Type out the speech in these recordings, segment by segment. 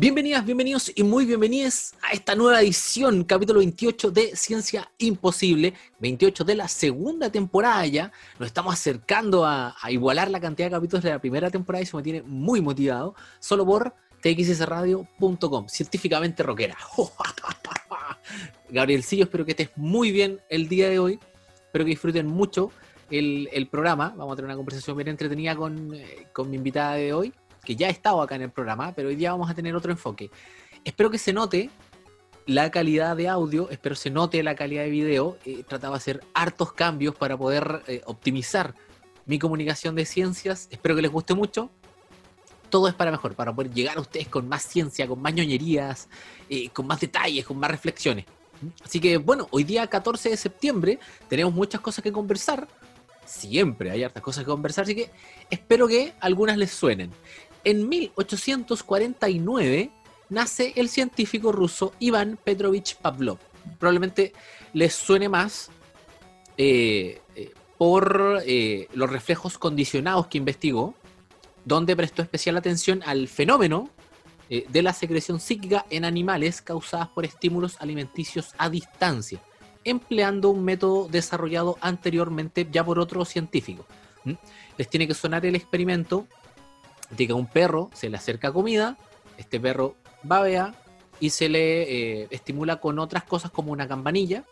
Bienvenidas, bienvenidos y muy bienvenidas a esta nueva edición, capítulo 28 de Ciencia Imposible, 28 de la segunda temporada ya. Nos estamos acercando a, igualar la cantidad de capítulos de la primera temporada y eso me tiene muy motivado, solo por txsradio.com, científicamente rockera. Gabrielcillo, espero que estés muy bien el día de hoy, espero que disfruten mucho el, programa. Vamos a tener una conversación bien entretenida con, eh, con mi invitada de hoy que ya ha estado acá en el programa, pero hoy día vamos a tener otro enfoque. Espero que se note la calidad de audio, espero se note la calidad de video. He tratado de hacer hartos cambios para poder eh, optimizar mi comunicación de ciencias. Espero que les guste mucho. Todo es para mejor, para poder llegar a ustedes con más ciencia, con más ñoñerías, eh, con más detalles, con más reflexiones. Así que bueno, hoy día 14 de septiembre tenemos muchas cosas que conversar. Siempre hay hartas cosas que conversar, así que espero que algunas les suenen. En 1849 nace el científico ruso Iván Petrovich Pavlov. Probablemente les suene más eh, eh, por eh, los reflejos condicionados que investigó, donde prestó especial atención al fenómeno de la secreción psíquica en animales causadas por estímulos alimenticios a distancia, empleando un método desarrollado anteriormente ya por otro científico. Les tiene que sonar el experimento de que a un perro se le acerca comida, este perro babea y se le eh, estimula con otras cosas como una campanilla,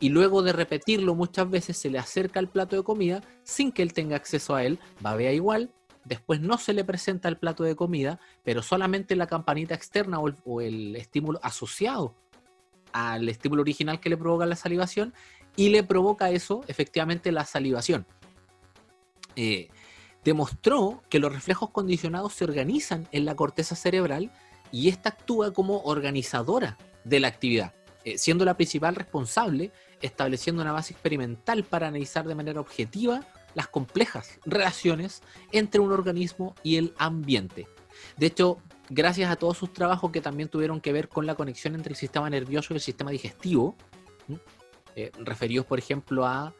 y luego de repetirlo muchas veces se le acerca el plato de comida sin que él tenga acceso a él, babea igual, después no se le presenta el plato de comida, pero solamente la campanita externa o el, estímulo asociado al estímulo original que le provoca la salivación, y le provoca eso efectivamente la salivación. Eh, demostró que los reflejos condicionados se organizan en la corteza cerebral y esta actúa como organizadora de la actividad, eh, siendo la principal responsable, estableciendo una base experimental para analizar de manera objetiva las complejas relaciones entre un organismo y el ambiente. De hecho, gracias a todos sus trabajos que también tuvieron que ver con la conexión entre el sistema nervioso y el sistema digestivo, eh, referidos por ejemplo a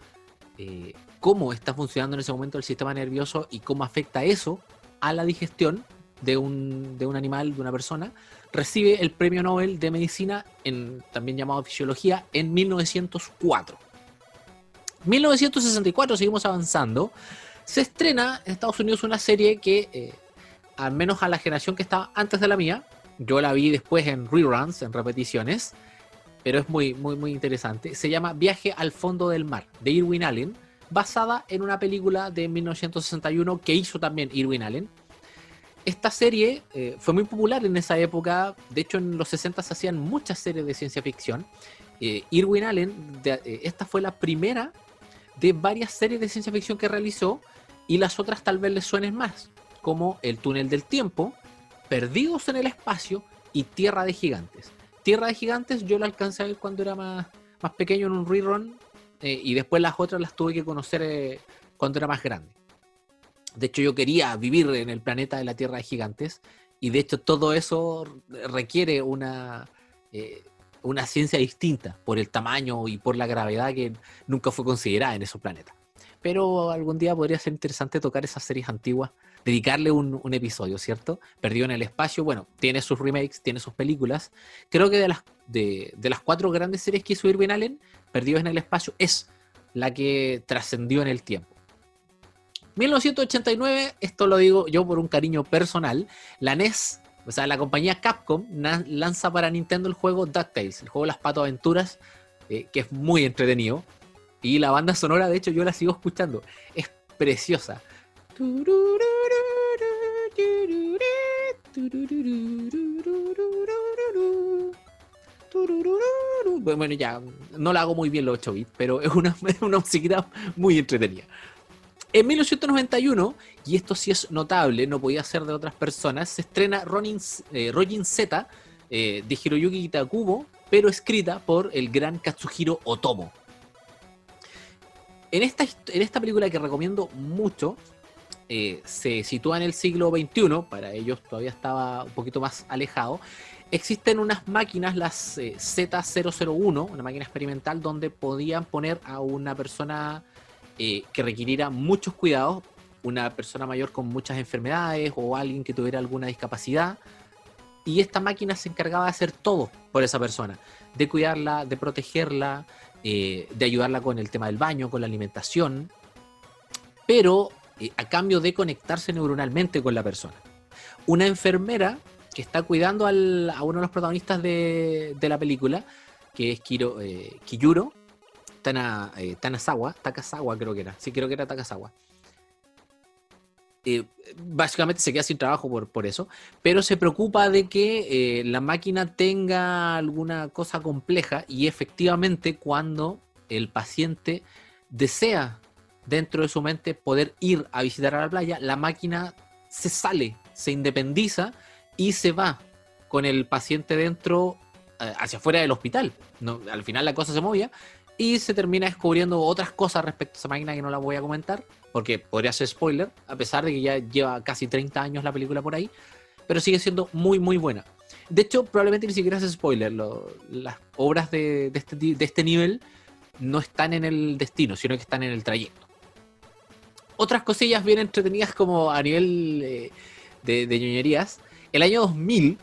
eh, cómo está funcionando en ese momento el sistema nervioso y cómo afecta eso a la digestión de un, de un animal, de una persona, recibe el premio Nobel de Medicina, en, también llamado Fisiología, en 1904. 1964, seguimos avanzando, se estrena en Estados Unidos una serie que, eh, al menos a la generación que estaba antes de la mía, yo la vi después en reruns, en repeticiones, pero es muy, muy, muy interesante. Se llama Viaje al fondo del mar, de Irwin Allen, basada en una película de 1961 que hizo también Irwin Allen. Esta serie eh, fue muy popular en esa época, de hecho en los 60 se hacían muchas series de ciencia ficción. Eh, Irwin Allen, eh, esta fue la primera de varias series de ciencia ficción que realizó y las otras tal vez les suenen más, como El túnel del tiempo, Perdidos en el espacio y Tierra de gigantes. Tierra de gigantes yo la alcancé a ver cuando era más, más pequeño en un rerun eh, y después las otras las tuve que conocer eh, cuando era más grande. De hecho, yo quería vivir en el planeta de la Tierra de Gigantes y de hecho todo eso requiere una, eh, una ciencia distinta por el tamaño y por la gravedad que nunca fue considerada en esos planetas. Pero algún día podría ser interesante tocar esas series antiguas, dedicarle un, episodio, ¿cierto? Perdido en el espacio, bueno, tiene sus remakes, tiene sus películas. Creo que de las, de, de las cuatro grandes series que hizo Irving Allen, Perdidos en el Espacio es la que trascendió en el tiempo. 1989, esto lo digo yo por un cariño personal, la NES, o sea, la compañía Capcom lanza para Nintendo el juego DuckTales, el juego Las Pato Aventuras, eh, que es muy entretenido. Y la banda sonora, de hecho, yo la sigo escuchando. Es preciosa. Bueno, ya, no la hago muy bien los 8 bits, pero es una, una musiquita muy entretenida. En 1991, y esto sí es notable, no podía ser de otras personas, se estrena Ronin, eh, Z eh, de Hiroyuki Kitakubo, pero escrita por el gran Katsuhiro Otomo. En esta, en esta película que recomiendo mucho, eh, se sitúa en el siglo XXI, para ellos todavía estaba un poquito más alejado, existen unas máquinas, las eh, Z001, una máquina experimental donde podían poner a una persona eh, que requiriera muchos cuidados, una persona mayor con muchas enfermedades o alguien que tuviera alguna discapacidad, y esta máquina se encargaba de hacer todo por esa persona, de cuidarla, de protegerla, eh, de ayudarla con el tema del baño, con la alimentación, pero eh, a cambio de conectarse neuronalmente con la persona. Una enfermera que está cuidando a uno de los protagonistas de, la película, que es Kiro, eh, Kiyuro Tana, Tanasawa, Takasawa creo que era, sí creo que era Takasawa. Eh, básicamente se queda sin trabajo por, eso, pero se preocupa de que eh, la máquina tenga alguna cosa compleja y efectivamente cuando el paciente desea dentro de su mente poder ir a visitar a la playa, la máquina se sale, se independiza y se va con el paciente dentro eh, hacia afuera del hospital. No, al final la cosa se movía y se termina descubriendo otras cosas respecto a esa máquina que no la voy a comentar, porque podría ser spoiler, a pesar de que ya lleva casi 30 años la película por ahí, pero sigue siendo muy, muy buena. De hecho, probablemente ni siquiera es spoiler, las obras de, este, de este nivel no están en el destino, sino que están en el trayecto. Otras cosillas bien entretenidas como a nivel eh, de, de ñoñerías. El año 2000,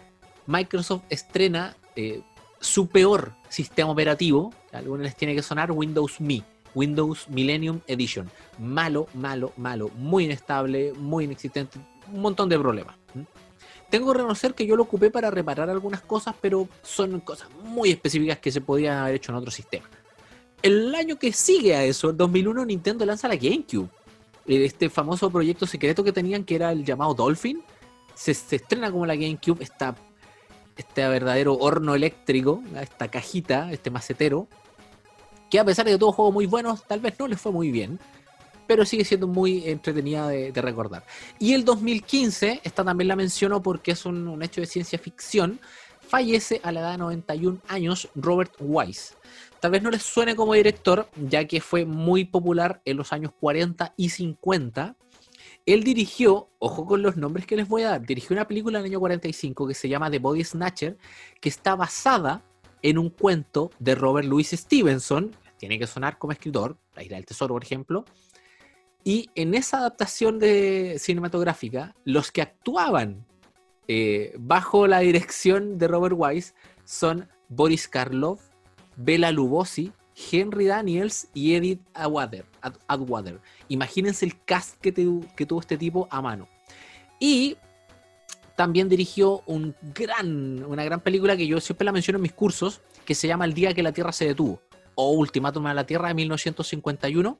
Microsoft estrena eh, su peor sistema operativo, algunos les tiene que sonar Windows Me, Windows Millennium Edition. Malo, malo, malo, muy inestable, muy inexistente, un montón de problemas. Tengo que reconocer que yo lo ocupé para reparar algunas cosas, pero son cosas muy específicas que se podían haber hecho en otro sistema. El año que sigue a eso, el 2001, Nintendo lanza la GameCube. Este famoso proyecto secreto que tenían, que era el llamado Dolphin, se, estrena como la GameCube, está este verdadero horno eléctrico, esta cajita, este macetero, que a pesar de tuvo juegos muy buenos, tal vez no les fue muy bien, pero sigue siendo muy entretenida de, recordar. Y el 2015, esta también la menciono porque es un, hecho de ciencia ficción, fallece a la edad de 91 años Robert Wise. Tal vez no les suene como director, ya que fue muy popular en los años 40 y 50 él dirigió, ojo con los nombres que les voy a dar, dirigió una película en el año 45 que se llama The Body Snatcher, que está basada en un cuento de Robert Louis Stevenson, tiene que sonar como escritor, La Isla del Tesoro, por ejemplo, y en esa adaptación de cinematográfica, los que actuaban eh, bajo la dirección de Robert Wise son Boris Karloff, Bela Lugosi, Henry Daniels y Edith Atwater. Imagínense el cast que, tuvo este tipo a mano. Y también dirigió una gran película que yo siempre la menciono en mis cursos, que se llama El día que la Tierra se detuvo, o Ultimátum a la Tierra de 1951,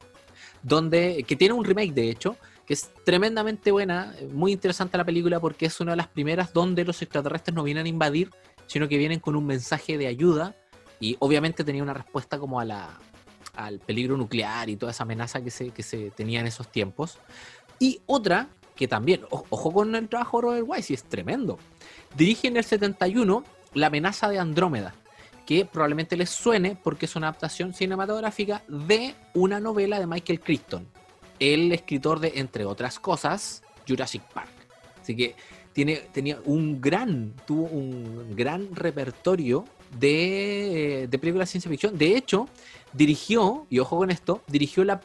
donde, que tiene un remake de hecho, que es tremendamente buena, muy interesante la película porque es una de las primeras donde los extraterrestres no vienen a invadir, sino que vienen con un mensaje de ayuda y obviamente tenía una respuesta como a la, al peligro nuclear y toda esa amenaza que se, que se tenía en esos tiempos. Y otra que también, ojo con el trabajo de Robert Wise, y es tremendo. Dirige en el 71 La amenaza de Andrómeda, que probablemente les suene porque es una adaptación cinematográfica de una novela de Michael Crichton, el escritor de, entre otras cosas, Jurassic Park. Así que tiene, tenía un gran, tuvo un gran repertorio de, de películas de ciencia ficción. De hecho, dirigió, y ojo con esto, dirigió la,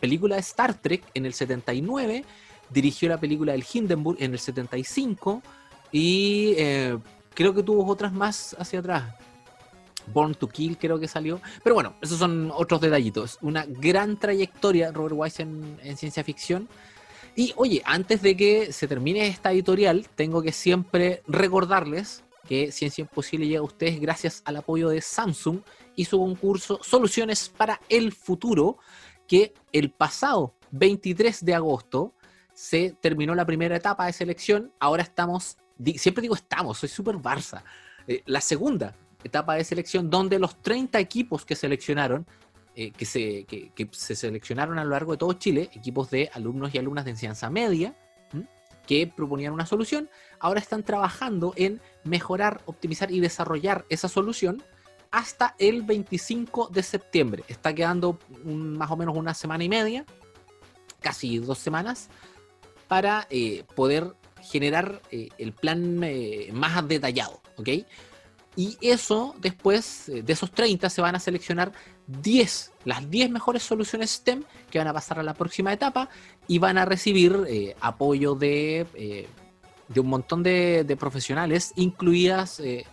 película de Star Trek en el 79, dirigió la película del Hindenburg en el 75 y eh, creo que tuvo otras más hacia atrás. Born to Kill creo que salió. Pero bueno, esos son otros detallitos. Una gran trayectoria Robert Wise en, en ciencia ficción. Y oye, antes de que se termine esta editorial, tengo que siempre recordarles que Ciencia Imposible llega a ustedes gracias al apoyo de Samsung y su concurso Soluciones para el Futuro, que el pasado 23 de agosto se terminó la primera etapa de selección. Ahora estamos, siempre digo estamos, soy súper Barça. Eh, la segunda etapa de selección, donde los 30 equipos que seleccionaron, eh, que, se, que, se seleccionaron a lo largo de todo Chile, equipos de alumnos y alumnas de enseñanza media, que proponían una solución, ahora están trabajando en mejorar, optimizar y desarrollar esa solución hasta el 25 de septiembre. Está quedando más o menos una semana y media, casi dos semanas, para eh, poder generar eh, el plan eh, más detallado, ¿ok? Y eso después, de esos 30, se van a seleccionar 10, las 10 mejores soluciones STEM que van a pasar a la próxima etapa y van a recibir apoyo de de un montón de, profesionales, incluidas, eh,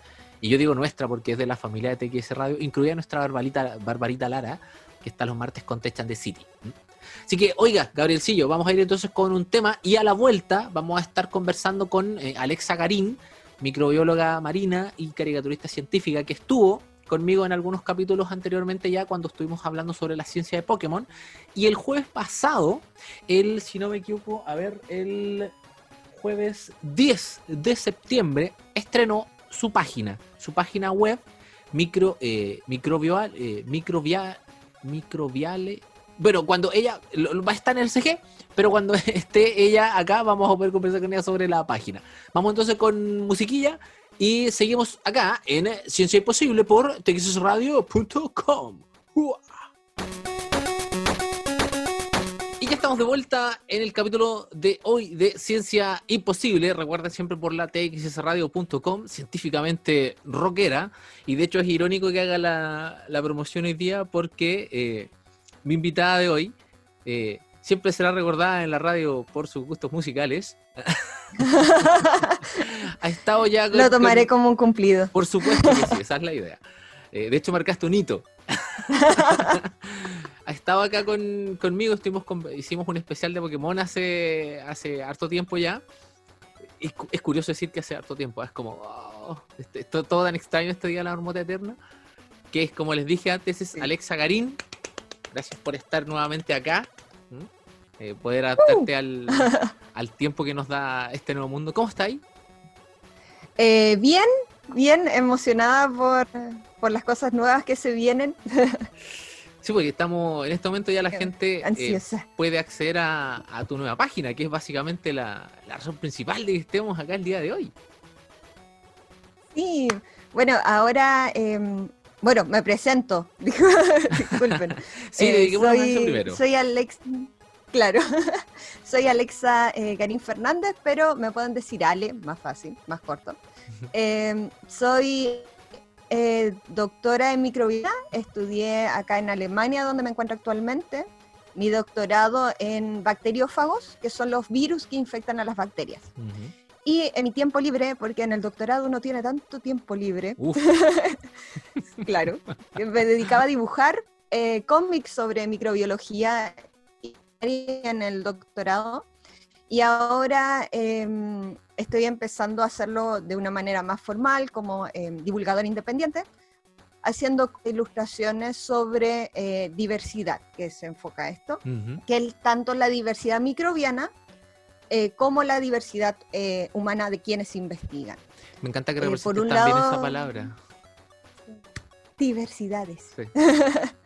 y yo digo nuestra porque es de la familia de TXS Radio, incluida nuestra Barbarita, Barbarita Lara, que está los martes con Techan de City. Así que, oiga, Gabrielcillo, vamos a ir entonces con un tema y a la vuelta vamos a estar conversando con eh, Alexa Garín, microbióloga marina y caricaturista científica que estuvo conmigo en algunos capítulos anteriormente ya cuando estuvimos hablando sobre la ciencia de Pokémon. Y el jueves pasado, el, si no me equivoco, a ver, el jueves 10 de septiembre estrenó su página, su página web micro, eh, microbial, eh, microbial, microbiale. Bueno, cuando ella va a estar en el CG, pero cuando esté ella acá vamos a poder conversar con ella sobre la página. Vamos entonces con musiquilla y seguimos acá en Ciencia Imposible por texasradio.com. Y ya estamos de vuelta en el capítulo de hoy de Ciencia Imposible. Recuerden siempre por la txsradio.com, científicamente rockera. Y de hecho es irónico que haga la, la promoción hoy día porque eh, mi invitada de hoy eh, siempre será recordada en la radio por sus gustos musicales. ha estado ya. Lo tomaré como un cumplido. Por supuesto que sí, esa es la idea. Eh, de hecho, marcaste un hito. ha estado acá con, conmigo, estuvimos hicimos un especial de Pokémon hace, hace harto tiempo ya. Es, es curioso decir que hace harto tiempo, es como oh, este, todo tan extraño este día de la marmota eterna. Que es como les dije antes, es Alexa Garín. Gracias por estar nuevamente acá. Eh, poder adaptarte al, al, tiempo que nos da este nuevo mundo. ¿Cómo está ahí? Eh, bien, bien, emocionada por, por, las cosas nuevas que se vienen. Sí, porque estamos, en este momento ya la gente eh, puede acceder a, a, tu nueva página, que es básicamente la, la, razón principal de que estemos acá el día de hoy. Sí, bueno, ahora, eh, bueno, me presento, disculpen. sí, eh, soy, primero. Soy Alex, Claro, soy Alexa eh, Fernández, pero me pueden decir Ale, más fácil, más corto. Em, soy eh, doctora en microbiología, estudié acá en Alemania, donde me encuentro actualmente, mi doctorado en bacteriófagos, que son los virus que infectan a las bacterias. Y en mi tiempo libre, porque en el doctorado uno tiene tanto tiempo libre, claro, me dedicaba a dibujar eh, cómics sobre microbiología en el doctorado. Y ahora em, estoy empezando a hacerlo de una manera más formal como em, divulgador independiente, haciendo ilustraciones sobre eh, diversidad, que se enfoca a esto, que es tanto la diversidad microbiana eh, como la diversidad eh, humana de quienes investigan. Me encanta que representes por también esa palabra. Diversidades.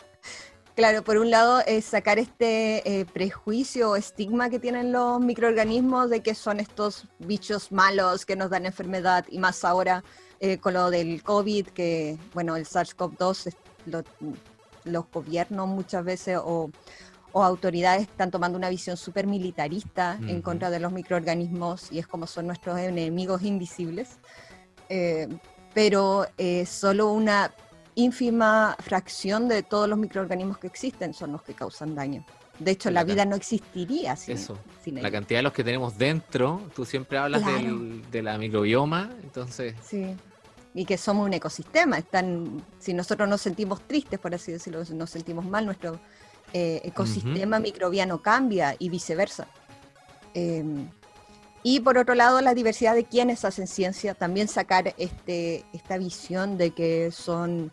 Claro, por un lado es sacar este eh, prejuicio o estigma que tienen los microorganismos de que son estos bichos malos que nos dan enfermedad y más ahora eh, con lo del COVID, que bueno, el SARS-CoV-2, los gobiernos muchas veces o, autoridades están tomando una visión súper militarista en contra de los microorganismos y es como son nuestros enemigos invisibles. Eh, pero solo una ínfima fracción de todos los microorganismos que existen son los que causan daño. De hecho, la, vida no existiría sin, eso. La cantidad de los que tenemos dentro, tú siempre hablas de la microbioma, entonces... Sí, y que somos un ecosistema. Están, si nosotros nos sentimos tristes, por así decirlo, nos sentimos mal, nuestro eh, ecosistema microbiano cambia y viceversa. Em, y por otro lado, la diversidad de quienes hacen ciencia, también sacar este, esta visión de que son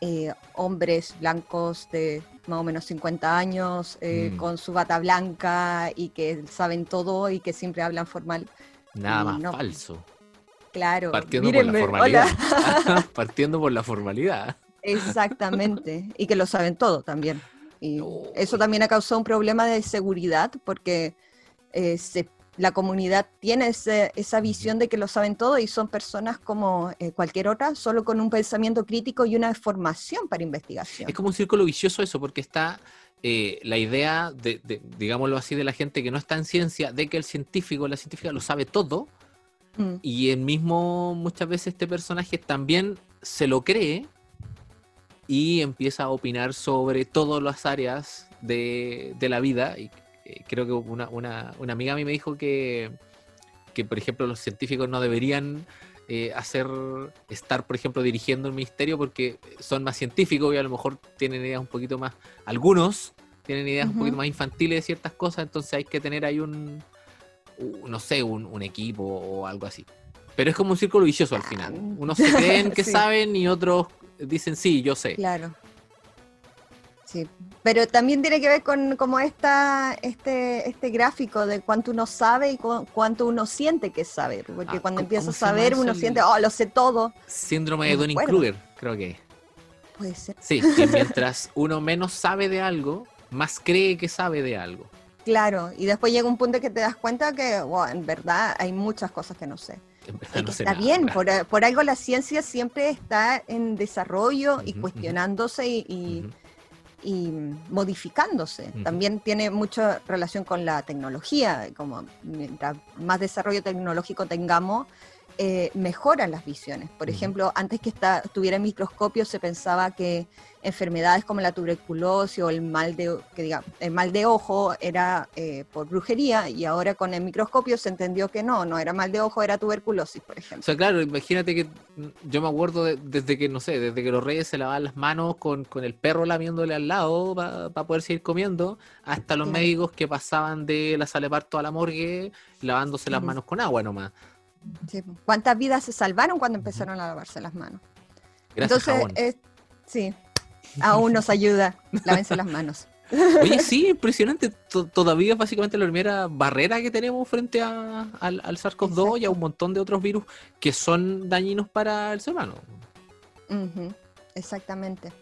eh, hombres blancos de más o menos 50 años, eh, mm. con su bata blanca y que saben todo y que siempre hablan formal. Nada más falso. Claro. Partiendo por la formalidad. Partiendo por la formalidad. Exactamente. Y que lo saben todo también. Y eso también ha causado un problema de seguridad porque eh, se la comunidad tiene esa visión de que lo saben todo y son personas como eh, cualquier otra, solo con un pensamiento crítico y una formación para investigación. Es como un círculo vicioso eso, porque está eh, la idea, de, digámoslo así, de la gente que no está en ciencia, de que el científico, la científica lo sabe todo, mm. y el mismo, muchas veces este personaje también se lo cree y empieza a opinar sobre todas las áreas de, de la vida y eh, creo que una, una, una, amiga a mí me dijo que, que, por ejemplo, los científicos no deberían eh, hacer, estar, por ejemplo, dirigiendo el ministerio porque son más científicos y a lo mejor tienen ideas un poquito más, algunos tienen ideas un poquito más infantiles de ciertas cosas, entonces hay que tener ahí un, no sé, un, equipo o algo así. Pero es como un círculo vicioso al final. Ah, Unos se creen que saben y otros dicen sí, yo sé. Claro. Sí, pero también tiene que ver con como esta, este, este gráfico de cuánto uno sabe y cuánto uno siente que sabe. Porque ah, cuando empieza a saber, uno siente, oh, lo sé todo. Síndrome de Dunning-Kruger, creo que. Puede ser. Sí, que mientras uno menos sabe de algo, más cree que sabe de algo. Claro, y después llega un punto que te das cuenta que, en verdad, hay muchas cas que no sé. Está bien, por, algo la ciencia siempre está en desarrollo y cuestionándose y y modificándose. También tiene mucha relación con la tecnología, como mientras más desarrollo tecnológico tengamos, eh, mejoran las visiones. Por ejemplo, antes que tuviera microscopio se pensaba que enfermedades como la tuberculosis o el mal de, que diga, el mal de ojo era eh, por brujería y ahora con el microscopio se entendió que no, no era mal de ojo, era tuberculosis, por ejemplo. O sea, claro, imagínate que yo me acuerdo desde que, no sé, desde que los reyes se lavaban las manos con, el perro lamiéndole al lado para poder seguir comiendo, hasta los médicos que pasaban de la sala de parto a la morgue lavándose las manos con agua nomás. ¿Cuántas vidas se salvaron cuando empezaron a lavarse las manos? Gracias, Entonces, sí, aún nos ayuda. Lávense las manos. Oye, sí, impresionante. Todavía básicamente la primera barrera que tenemos frente a, al, SARS-CoV-2 y a un montón de otros virus que son dañinos para el ser humano. Exactamente.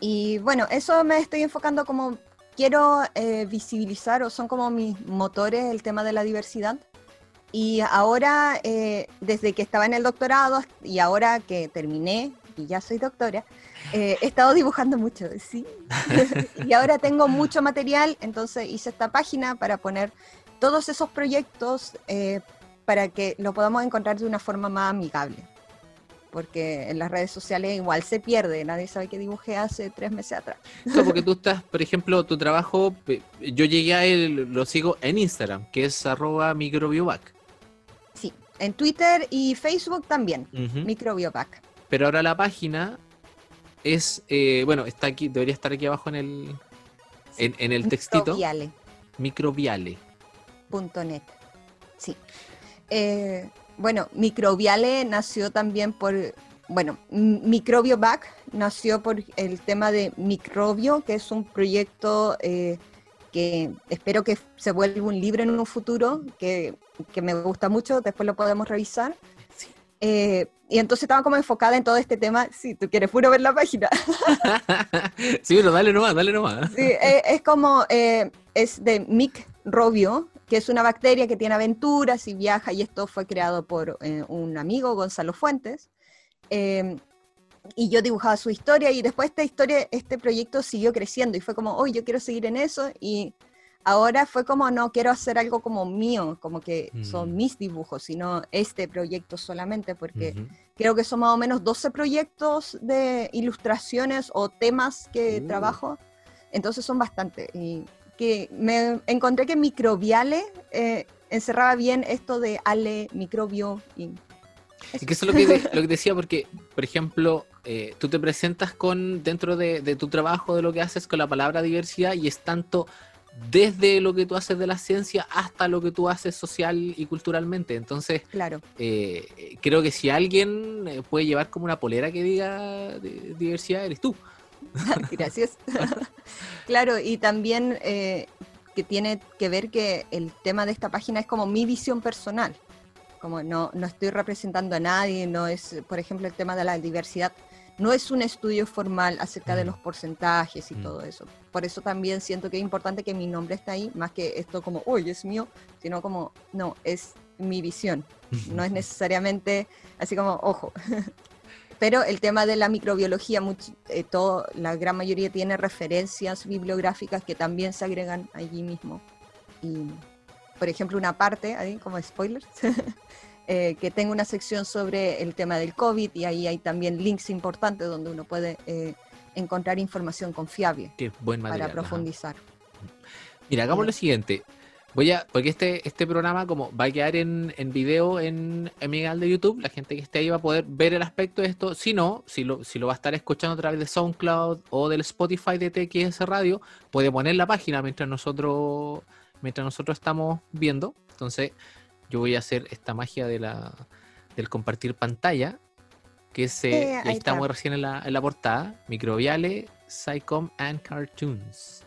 Y bueno, eso me estoy enfocando como quiero eh, visibilizar o son como mis motores el tema de la diversidad. Y ahora, eh, desde que estaba en el doctorado y ahora que terminé y ya soy doctora, eh, he estado dibujando mucho, sí. y ahora tengo mucho material, entonces hice esta página para poner todos esos proyectos eh, para que lo podamos encontrar de una forma más amigable. Porque en las redes sociales igual se pierde, nadie sabe qué dibujé hace tres meses atrás. Porque tú estás, por ejemplo, tu trabajo, yo llegué a él, lo sigo en Instagram, que es arroba microbiovac. En Twitter y Facebook también, Microbiopac. Pero ahora la página es, eh, bueno, está aquí, debería estar aquí abajo en el, en, el textito. Microbiale. Microbiale.net. Sí. Eh, bueno, Microbiale nació también por, bueno, Microbiobac nació por el tema de microbio, que es un proyecto eh, que espero que se vuelva un libro en un futuro, que, que me gusta mucho, después lo podemos revisar. Eh, y entonces estaba como enfocada en todo este tema. Si tú quieres puro ver la página. sí, pero dale nomás, dale nomás. Sí, eh, es como, eh, es de Mick Robio, que es una bacteria que tiene aventuras y viaja, y esto fue creado por un amigo, Gonzalo Fuentes y yo dibujaba su historia y después esta historia, este proyecto siguió creciendo y fue como, hoy yo quiero seguir en eso y ahora fue como, no, quiero hacer algo como mío, como que son mm. mis dibujos, sino este proyecto solamente, porque creo que son más o menos 12 proyectos de ilustraciones o temas que uh. trabajo, entonces son bastante. Y que me encontré que Microbiale eh, encerraba bien esto de Ale, microbio y y que eso es lo que, lo que decía, porque, por ejemplo, eh, tú te presentas con dentro de, tu trabajo, de lo que haces con la palabra diversidad, y es tanto desde lo que tú haces de la ciencia hasta lo que tú haces social y culturalmente. Entonces, claro. Eh, creo que si alguien eh, puede llevar como una polera que diga diversidad, eres tú. Gracias. claro, y también que tiene que ver que el tema de esta página es como mi visión personal como no, no estoy representando a nadie, no es, por ejemplo, el tema de la diversidad, no es un estudio formal acerca de mm. los porcentajes y mm. todo eso. Por eso también siento que es importante que mi nombre esté ahí, más que esto como, oye, es mío, sino como, no, es mi visión. No es necesariamente así como, ojo. Pero el tema de la microbiología, eh, todo, la gran mayoría tiene referencias bibliográficas que también se agregan allí mismo. Y por ejemplo, una parte, ahí como spoilers, eh, que tengo una sección sobre el tema del COVID y ahí hay también links importantes donde uno puede eh, encontrar información confiable Qué buen para profundizar. Mira, hagamos lo siguiente. Voy a, porque este, este programa como va a quedar en, en video en, en mi canal de YouTube, la gente que esté ahí va a poder ver el aspecto de esto. Si no, si lo, si lo va a estar escuchando a través de SoundCloud o del Spotify de TXS Radio, puede poner la página mientras nosotros, mientras nosotros estamos viendo. Entonces, yo voy a hacer esta magia de la, del compartir pantalla, que se, Eh, ahí estamos está. recién en la, en la portada, Microbiale, Psycom and Cartoons.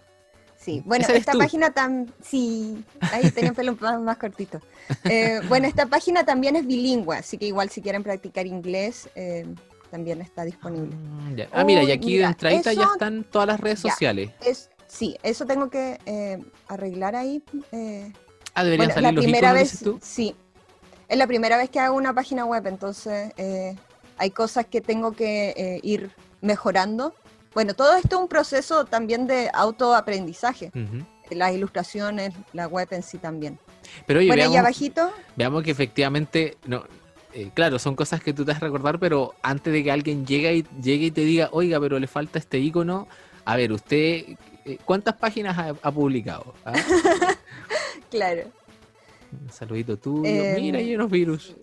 Sí, bueno, esta tú. página también, sí, ahí tenía el pelo más, más cortito. Eh, bueno, esta página también es bilingüe, así que igual si quieren practicar inglés, eh, también está disponible. Ya. Ah, mira, y aquí de mira, entradita ya están todas las redes ya. sociales. Es, sí, eso tengo que eh, arreglar ahí. Ah, deberían Bueno, salir la los primera iconos, vez, tú. sí. Es la primera vez que hago una página web, entonces eh, hay cosas que tengo que eh, ir mejorando. Bueno, todo esto es un proceso también de autoaprendizaje. Las ilustraciones, la web en sí también. Pero oye, bueno, y veamos, abajito, veamos que efectivamente, no, eh, claro, son cosas que tú te recordar, pero antes de que alguien llegue y, llegue y te diga, oiga, pero le falta este icono, a ver, usted, eh, ¿cuántas páginas ha, ha publicado? ¿Ah? claro. Un saludito tuyo. Em, Mira, hay unos virus.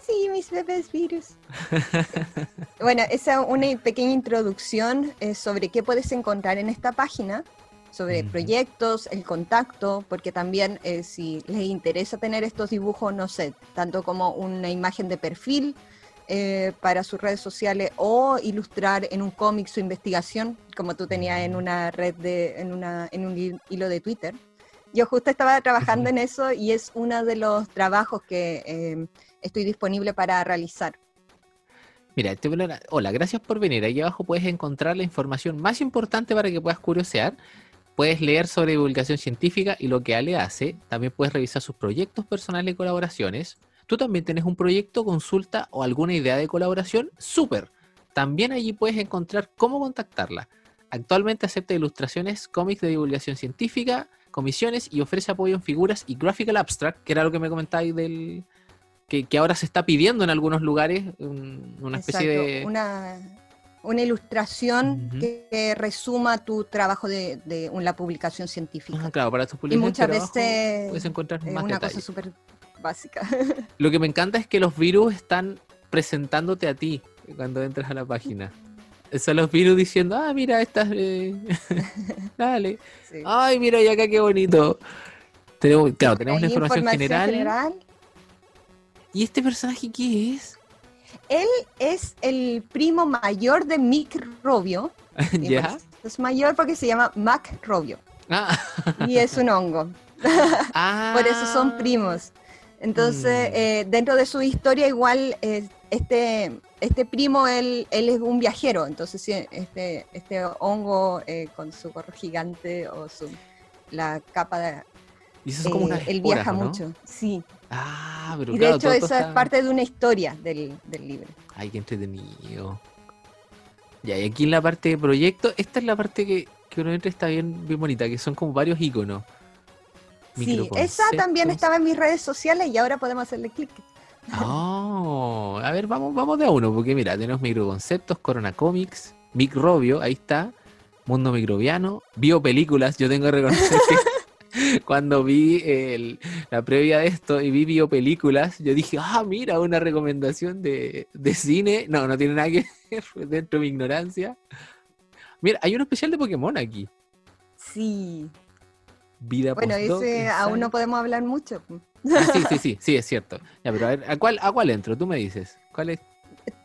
Sí, mis bebés virus. bueno, esa es una pequeña introducción eh, sobre qué puedes encontrar en esta página, sobre proyectos, el contacto, porque también eh, si les interesa tener estos dibujos, no sé, tanto como una imagen de perfil eh, para sus redes sociales o ilustrar en un cómic su investigación, como tú tenías en una red de, en, una, en un hi- hilo de Twitter. Yo justo estaba trabajando en eso y es uno de los trabajos que eh, estoy disponible para realizar. Mira, este programa- hola, gracias por venir. Aquí abajo puedes encontrar la información más importante para que puedas curiosear. Puedes leer sobre divulgación científica y lo que Ale hace. También puedes revisar sus proyectos personales y colaboraciones. Tú también tienes un proyecto, consulta o alguna idea de colaboración. ¡Súper! También allí puedes encontrar cómo contactarla. Actualmente acepta ilustraciones, cómics de divulgación científica, comisiones y ofrece apoyo en figuras y graphical abstract, que era lo que me comentabais del, que, que ahora se está pidiendo en algunos lugares, un- una especie Exacto, de... una, una ilustración que, que resuma tu trabajo de, de una publicación científica. Ah, claro, para tus y publicaciones muchas pero abajo veces puedes encontrar más una cosa detalles. súper básica. Lo que me encanta es que los virus están presentándote a ti cuando entras a la página. Son los virus diciendo, ah, mira, estas... eh, Dale. Sí. Ay, mira, y acá qué bonito. Tenemos, claro, tenemos la Ahí información, general. general. ¿Y este personaje qué es? Él es el primo mayor de Mick Robio. ¿Ya? Es mayor porque se llama Mac Robio Ah, y es un hongo. ah. Por eso son primos. Entonces, Mm. eh, dentro de su historia, igual eh, este, este primo, él, él es un viajero. Entonces, sí, este, este hongo eh, con su gorro gigante o su, la capa de. Y eso es como eh, una él viaja mucho. Sí. Ah, pero Y de claro, hecho, esa es parte de una historia del, del libro. Ay, qué entretenido. Ya, y aquí en la parte de proyecto, esta es la parte que, que uno entra y está bien, bien bonita, que son como varios iconos. Sí, esa también estaba en mis redes sociales y ahora podemos hacerle clic. Oh, a ver, vamos, vamos de a uno, porque mira, tenemos microconceptos, Corona Comics, Microbio, ahí está, Mundo Microbiano, Biopelículas, yo tengo que reconocer que cuando vi la previa de esto y vi Biopelículas, yo dije, ah, mira, una recomendación de, de cine, no, no tiene nada que ver, dentro de mi ignorancia. Mira, hay un especial de Pokémon aquí, Sí. Vida Bueno, Postdoc, ese aún no podemos hablar mucho. Ah, sí, sí, sí, sí, es cierto. Ya, pero a ver, ¿a cuál, ¿a cuál entro? Tú me dices. ¿Cuál es?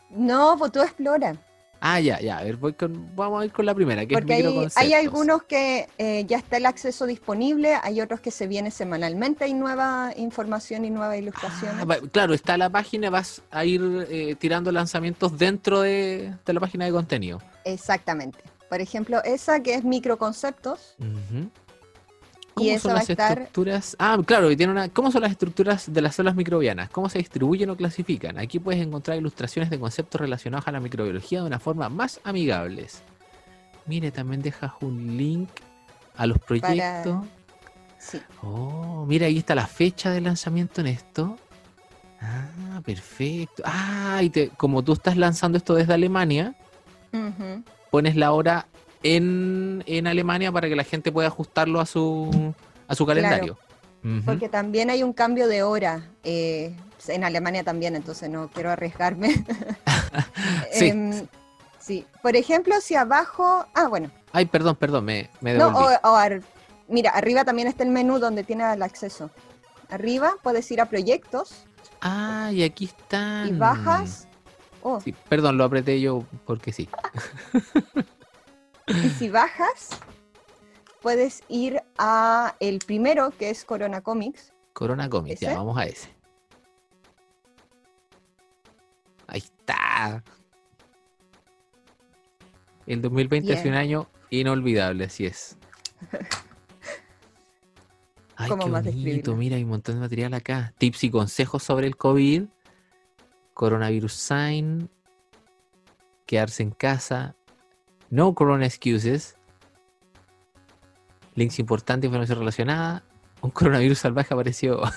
No, pues tú explora. Ah, ya, ya. A ver, voy con, vamos a ir con la primera, que Porque es hay, microconceptos. hay algunos que eh, ya está el acceso disponible, hay otros que se viene semanalmente, hay nueva información y nuevas ilustraciones. Ah, claro, está la página, vas a ir eh, tirando lanzamientos dentro de, de la página de contenido. Exactamente. Por ejemplo, esa que es microconceptos. Y ¿Cómo son va a las estar- estructuras? Ah, claro, y tiene una. ¿Cómo son las estructuras de las células microbianas? ¿Cómo se distribuyen o clasifican? Aquí puedes encontrar ilustraciones de conceptos relacionados a la microbiología de una forma más amigables. Mire, también dejas un link a los proyectos. sí. Oh, mira, ahí está la fecha de lanzamiento en esto. Ah, perfecto. Ah, y te- como tú estás lanzando esto desde Alemania, pones la hora en, en Alemania para que la gente pueda ajustarlo a su, a su calendario. Porque también hay un cambio de hora. eh, en Alemania también, entonces no quiero arriesgarme. Sí. Em, sí. Por ejemplo, si abajo. Ah, bueno. Ay, perdón, perdón, me, me No, devolví. o, o ar- mira, arriba también está el menú donde tiene el acceso. Arriba puedes ir a proyectos Ah, y aquí están. y bajas. Oh, Sí, perdón, lo apreté yo porque sí. y si bajas, puedes ir a el primero, que es Corona Comics. Corona Comics, ya, vamos a ese. Ahí está. El 2020 ha sido un año inolvidable, así es. Ay, ¿Cómo qué más bonito, mira, hay un montón de material acá. Tips y consejos sobre el COVID, coronavirus sign, quedarse en casa, no corona excuses, links importantes, información relacionada, un coronavirus salvaje apareció.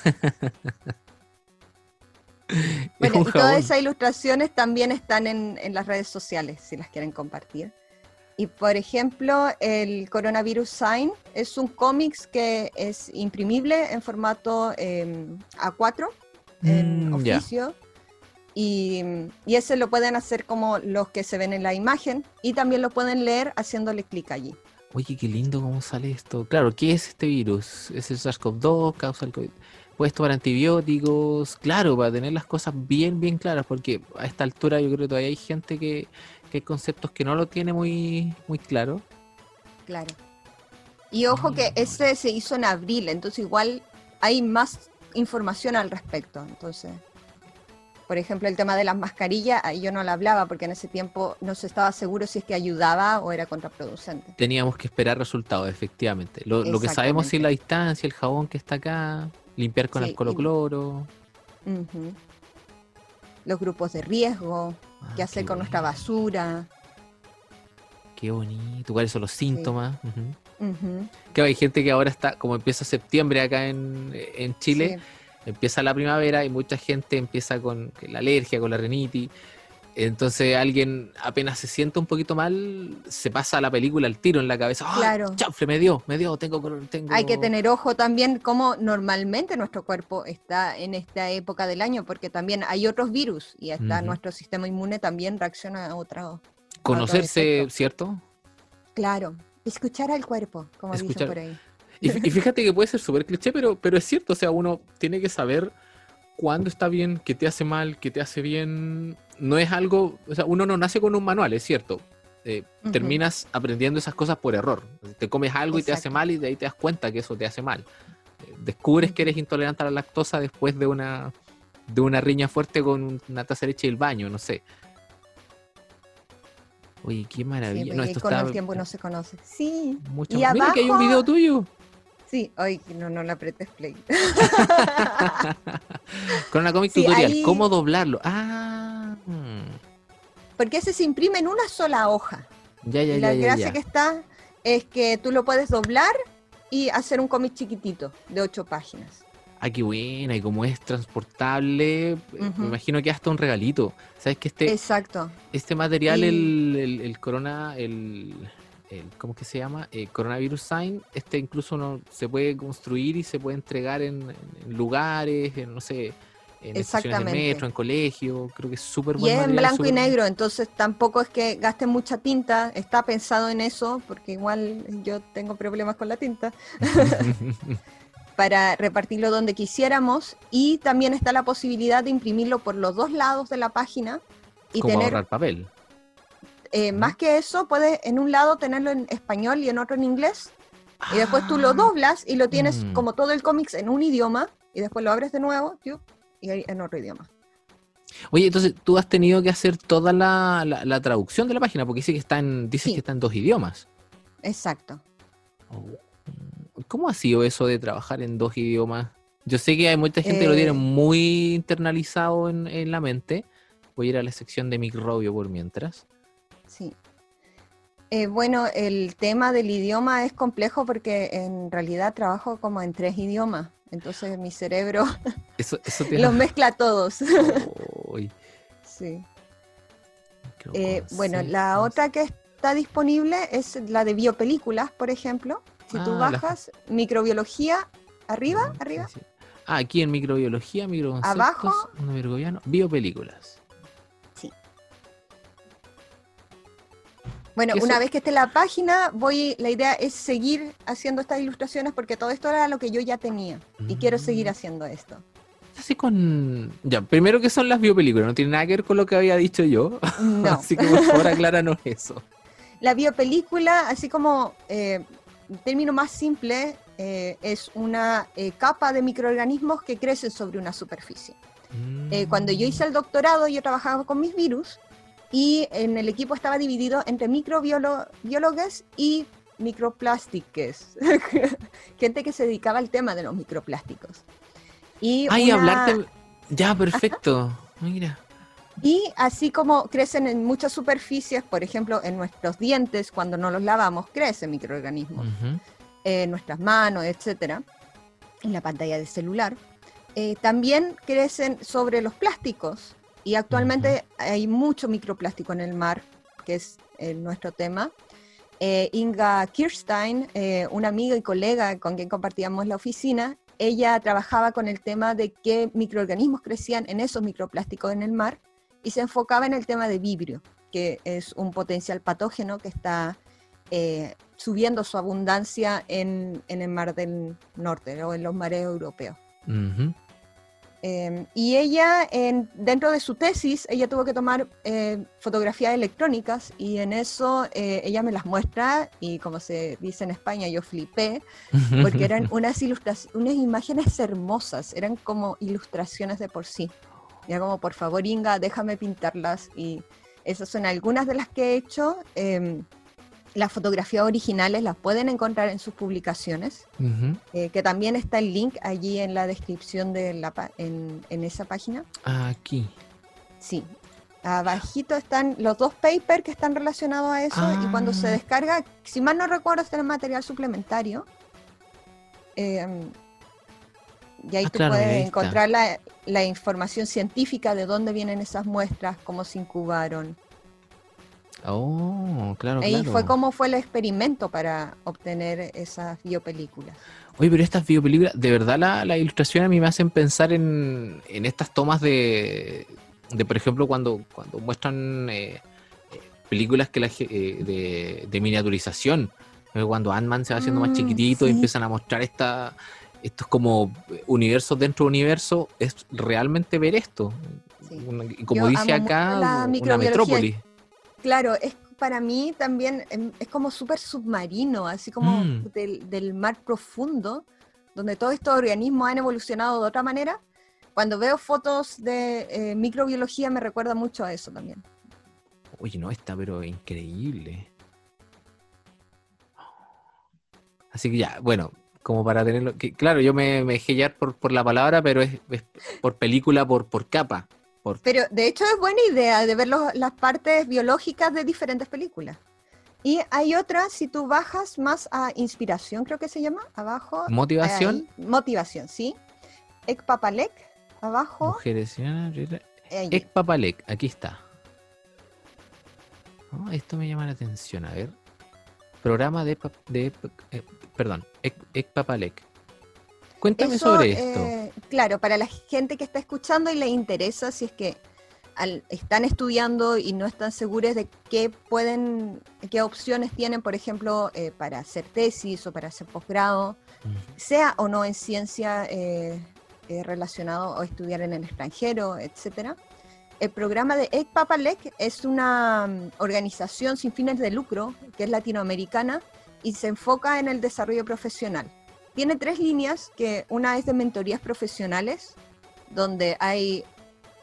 Bueno, y todas esas ilustraciones también están en, en las redes sociales, si las quieren compartir. Y por ejemplo, el Coronavirus Sign es un cómics que es imprimible en formato eh, A4, en Mm, oficio. Y, y ese lo pueden hacer como los que se ven en la imagen y también lo pueden leer haciéndole clic allí. Oye, qué lindo cómo sale esto. Claro, ¿qué es este virus? ¿Es el SARS-CoV-2? ¿Causa el COVID? ¿Puedes tomar antibióticos? Claro, para tener las cosas bien, bien claras, porque a esta altura yo creo que todavía hay gente que, que hay conceptos que no lo tiene muy, muy claro. Claro. Y ojo que Mm. ese se hizo en abril, entonces igual hay más información al respecto. Entonces, por ejemplo, el tema de las mascarillas, ahí yo no la hablaba porque en ese tiempo no se estaba seguro si es que ayudaba o era contraproducente. Teníamos que esperar resultados, efectivamente. Lo, lo que sabemos es la distancia, el jabón que está acá, limpiar con Sí, alcohol cloro. Los grupos de riesgo, Ah, qué hacer qué con nuestra basura. Qué bonito. ¿Cuáles son los síntomas? Ujú. Que hay gente que ahora está, como empieza septiembre acá en, en Chile, Sí. Empieza la primavera y mucha gente empieza con la alergia, con la rinitis. Entonces alguien apenas se siente un poquito mal, se pasa la película al tiro en la cabeza. ¡Ah, Claro. chanfle, me dio, me dio, tengo, tengo... Hay que tener ojo también cómo normalmente nuestro cuerpo está en esta época del año, porque también hay otros virus y Ujú. nuestro sistema inmune también reacciona a otro. Conocerse. ¿cierto? Claro, escuchar al cuerpo, como Escuchar- dicen por ahí. Y, fí- y fíjate que puede ser súper cliché, pero, pero es cierto, o sea, uno tiene que saber cuándo está bien, qué te hace mal, qué te hace bien. No es algo, o sea, uno no nace con un manual, es cierto. Eh. Terminas aprendiendo esas cosas por error. Te comes algo y te hace mal y de ahí te das cuenta que eso te hace mal. Eh, Descubres que eres intolerante a la lactosa después de una, de una riña fuerte con un- una taza de leche del baño, no sé. Oye, qué Sí, maravilla. no, esto con está el tiempo uno se conoce. Sí, mucho y más- Mira que hay un abajo- video tuyo. Sí, hoy no, no le apretes play. Con una comic Sí, tutorial, ahí- ¿cómo doblarlo? Ah, Porque ese se imprime en una sola hoja. ya, ya, y la ya, gracia que está es que tú lo puedes doblar y hacer un cómic chiquitito de ocho páginas. Ah, qué buena, y como es transportable, eh, me imagino que hasta un regalito. ¿Sabes que este, Exacto. este material, Y- el, el, el corona, el, el- ¿cómo que se llama? Eh, coronavirus sign, este incluso uno se puede construir y se puede entregar en, en lugares, en, no sé, en estaciones de metro, en colegio. Creo que es súper Y buen es en blanco y negro, entonces tampoco es que gasten mucha tinta. Está pensado en eso, porque igual yo tengo problemas con la tinta, para repartirlo donde quisiéramos. Y también está la posibilidad de imprimirlo por los dos lados de la página y como tener ahorrar papel. Eh. Más que eso, puedes en un lado tenerlo en español y en otro en inglés. Y después tú lo Ah, doblas y lo tienes Mm. como todo el cómics en un idioma. Y después lo abres de nuevo y en otro idioma. Oye, entonces tú has tenido que hacer toda la, la- la traducción de la página, porque dice que está en, dice Sí. que está en dos idiomas. Exacto. Oh. ¿Cómo ha sido eso de trabajar en dos idiomas? Yo sé que hay mucha gente que lo tiene Eh. muy internalizado en, en la mente. Voy a ir a la sección de microbio por mientras. Eh, bueno, el tema del idioma es complejo porque en realidad trabajo como en tres idiomas. Entonces mi cerebro Eso, eso te los mezcla a todos. Sí. Eh, bueno, la otra que está disponible es la de biopelículas, por ejemplo. Si tú Ah, la- bajas microbiología Arriba, arriba. Ah, aquí en microbiología, microconceptos, Abajo. Biopelículas. Bueno, Que una eso- vez que esté en la página, voy, la idea es seguir haciendo estas ilustraciones porque todo esto era lo que yo ya tenía y quiero seguir Mm. haciendo esto. Así con. Ya, primero que son las biopelículas, no tiene nada que ver con lo que había dicho yo. No, Así que por favor acláranos eso. la biopelícula, así como eh, término más simple, eh, es una eh, capa de microorganismos que crecen sobre una superficie. Eh, cuando yo hice el doctorado, yo trabajaba con mis virus y en el equipo estaba dividido entre microbiólogos y microplásticos, gente que se dedicaba al tema de los microplásticos. Y, Ay, una- hablarte. Ya, perfecto. Mira. y así como crecen en muchas superficies, por ejemplo, en nuestros dientes, cuando no los lavamos, crecen microorganismos. Ujú. en nuestras manos, etcétera, en la pantalla del celular. Eh, también crecen sobre los plásticos y actualmente hay mucho microplástico en el mar, que es eh, nuestro tema. Eh, Inga Kirstein, eh, una amiga y colega con quien compartíamos la oficina, ella trabajaba con el tema de qué microorganismos crecían en esos microplásticos en el mar y se enfocaba en el tema de vibrio, que es un potencial patógeno que está eh, subiendo su abundancia en, en el mar del norte o en los mares europeos. Ujú. Eh, y ella, en- dentro de su tesis, ella tuvo que tomar eh, fotografías electrónicas y en eso eh, ella me las muestra y como se dice en España, yo flipé, porque eran unas, unas imágenes hermosas, eran como ilustraciones de por sí. Ya como, por favor, Inga, déjame pintarlas y esas son algunas de las que he hecho. Las fotografías originales las pueden encontrar en sus publicaciones, eh, que también está el link allí en la descripción de la, en, en esa página. Aquí. Sí. Abajito están los dos papers que están relacionados a eso y cuando se Ah. descarga, si mal no recuerdo, está el material suplementario. Eh, y ahí Ah, tú claro, puedes ahí encontrar la, la información científica de dónde vienen esas muestras, cómo se incubaron. Oh, claro, Ahí claro. fue cómo fue el experimento para obtener esas biopelículas. Oye, pero estas biopelículas, de verdad la, la ilustración a mí me hacen pensar en, en estas tomas de, de, por ejemplo, cuando, cuando muestran eh, eh, películas que la eh, de, de miniaturización, cuando Ant-Man se va haciendo más Mm, chiquitito y empiezan a mostrar esta, estos como universos dentro de universo, es realmente ver esto. Sí. Una- como Yo dice acá, la una microbiología. Claro, es para mí también em, es como súper submarino, así como Mm. del, del mar profundo, donde todos estos organismos han evolucionado de otra manera. Cuando veo fotos de eh, microbiología me recuerda mucho a eso también. Oye, no, está pero increíble. Así que ya, bueno, como para tenerlo. Que, claro, yo me, me dejé llevar por, por la palabra, pero es, es por película, por, por capa. Por, Pero de hecho es buena idea de ver los- las partes biológicas de diferentes películas. Y hay otra, si tú bajas más a inspiración, creo que se llama, abajo. motivación, ahí, motivación, sí. Ekpapalek, abajo. mujeres. ahí. Ek Papalek, aquí está. Oh, esto me llama la atención, a ver. Programa de. de eh, perdón, Ek, Ek Papalek. Cuéntame Eso, sobre esto. eh, claro, para la gente que está escuchando y le interesa, si es que al- están estudiando y no están seguros de qué pueden, qué opciones tienen, por ejemplo, eh, para hacer tesis o para hacer posgrado, sea o no en ciencia eh, eh, relacionado o estudiar en el extranjero, etcétera. El programa de ECPAPALEC es una mm, organización sin fines de lucro que es latinoamericana y se enfoca en el desarrollo profesional. Tiene tres líneas, que una es de mentorías profesionales, donde hay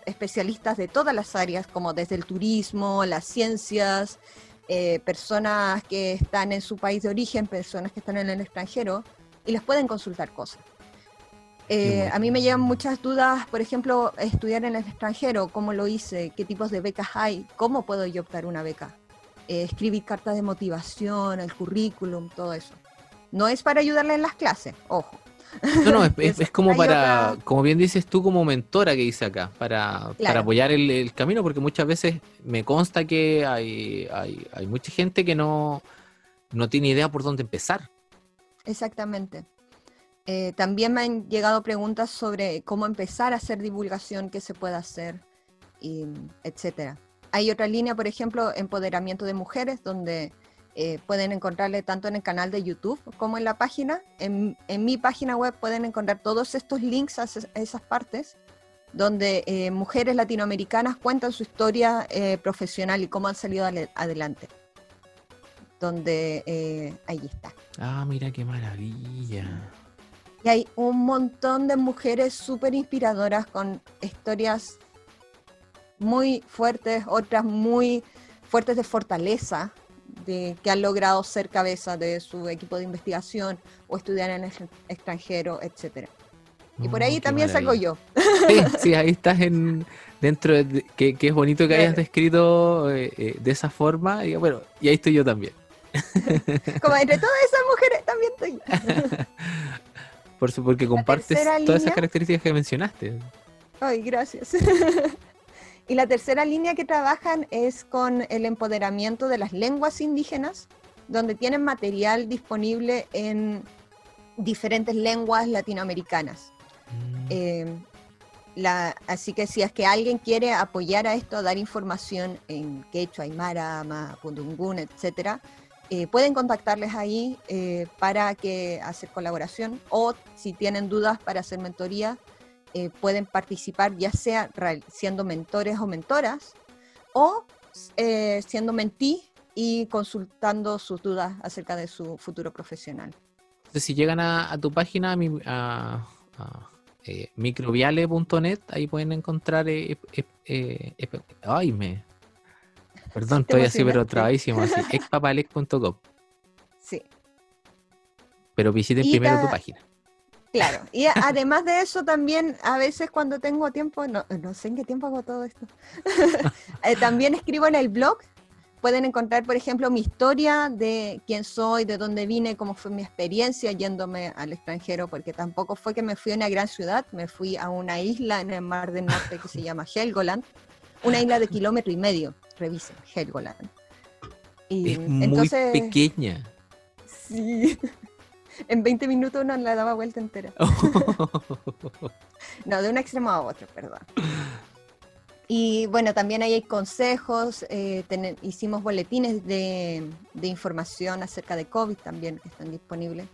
especialistas de todas las áreas, como desde el turismo, las ciencias, eh, personas que están en su país de origen, personas que están en el extranjero, y les pueden consultar cosas. Eh, a mí me llevan muchas dudas, por ejemplo, estudiar en el extranjero, cómo lo hice, qué tipos de becas hay, cómo puedo yo optar una beca, Eh, escribir cartas de motivación, el currículum, todo eso. No es para ayudarle en las clases, ojo. No, no, es, es- es como para, otra- como bien dices tú, como mentora que dice acá, para, para apoyar el, el camino, porque muchas veces me consta que hay, hay, hay mucha gente que no, no tiene idea por dónde empezar. Exactamente. Eh, también me han llegado preguntas sobre cómo empezar a hacer divulgación, qué se puede hacer, y, etcétera. Hay otra línea, por ejemplo, empoderamiento de mujeres, donde eh, pueden encontrarle tanto en el canal de YouTube como en la página. En, mi página web pueden encontrar todos estos links a, esas partes, donde eh, mujeres latinoamericanas cuentan su historia profesional y cómo han salido adelante. Donde ahí está. Ah, mira qué maravilla. Y hay un montón de mujeres súper inspiradoras con historias muy fuertes, otras muy fuertes de fortaleza, de, que han logrado ser cabeza de su equipo de investigación o estudiar en el extranjero, etc. Y por ahí también salgo yo. Sí, ahí estás en, dentro de que, es bonito que hayas descrito eh, eh, de esa forma. Y bueno, y ahí estoy yo también. Como entre todas esas mujeres también estoy. Por porque compartes todas esas características que mencionaste. Ay, gracias. Y la tercera línea que trabajan es con el empoderamiento de las lenguas indígenas, donde tienen material disponible en diferentes lenguas latinoamericanas. Mm. Eh, así que si es que alguien quiere apoyar a esto, dar información en quechua, aymara, mapudungún, etcétera, eh, pueden contactarles ahí eh, para que hacer colaboración o si tienen dudas para hacer mentoría, eh, pueden participar ya sea siendo mentores o mentoras o siendo mentí y consultando sus dudas acerca de su futuro profesional. Entonces, si llegan a, tu página, a, microviale.net, ahí pueden encontrar... ay, me, Perdón, estoy así, pero trabadísimo, así. expapalec.com. Sí. Pero visiten primero tu página. Claro, y además de eso también a veces cuando tengo tiempo, no, sé en qué tiempo hago todo esto, eh, también escribo en el blog, pueden encontrar por ejemplo mi historia de quién soy, de dónde vine, cómo fue mi experiencia yéndome al extranjero, porque tampoco fue que me fui a una gran ciudad, me fui a una isla en el Mar del Norte que se llama Helgoland, una isla de kilómetro y medio revisen, Helgoland. Y es muy pequeña. Sí. En 20 minutos no la daba vuelta entera. no, de un extremo a otro, perdón. Y bueno, también ahí hay consejos, eh, hicimos boletines de, información acerca de COVID también que están disponibles.